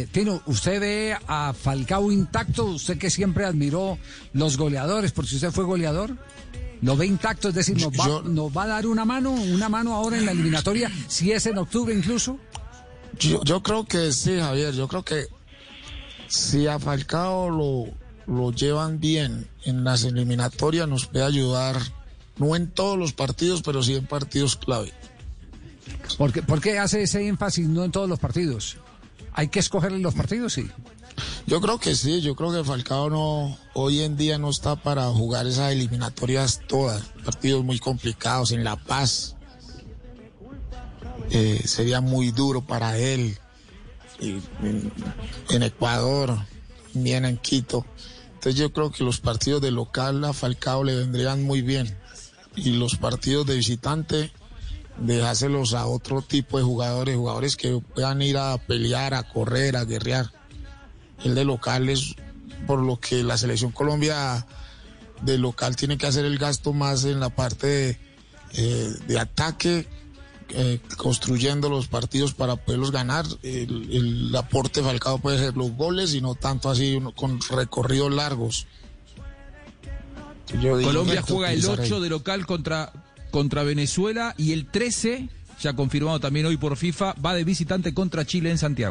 eh, Tino, ¿usted ve a Falcao intacto? ¿Usted que siempre admiró los goleadores, por si usted fue goleador? ¿Lo ve intacto? Es decir, ¿nos va, Yo- nos va a dar una mano, una mano ahora en la eliminatoria, si es en octubre incluso? Yo, yo creo que sí, Javier. Yo creo que si a Falcao lo, lo llevan bien en las eliminatorias, nos puede ayudar, no en todos los partidos, pero sí en partidos clave. ¿Por qué, por qué hace ese énfasis no en todos los partidos? ¿Hay que escogerle los partidos? Sí. Yo creo que sí, yo creo que Falcao no, hoy en día no está para jugar esas eliminatorias todas, partidos muy complicados en La Paz. Eh, sería muy duro para él. En, en Ecuador, bien en Quito. Entonces yo creo que los partidos de local a Falcao le vendrían muy bien. Y los partidos de visitante, dejárselos a otro tipo de jugadores, jugadores que puedan ir a pelear, a correr, a guerrear el de local es por lo que la selección Colombia de local tiene que hacer el gasto más en la parte de, eh, de ataque, eh, construyendo los partidos para poderlos ganar. El, el aporte Falcao puede ser los goles y no tanto así con recorridos largos. Yo Colombia juega el utilizar ahí. 8 de local contra, contra Venezuela y el 13, ya confirmado también hoy por FIFA, va de visitante contra Chile en Santiago.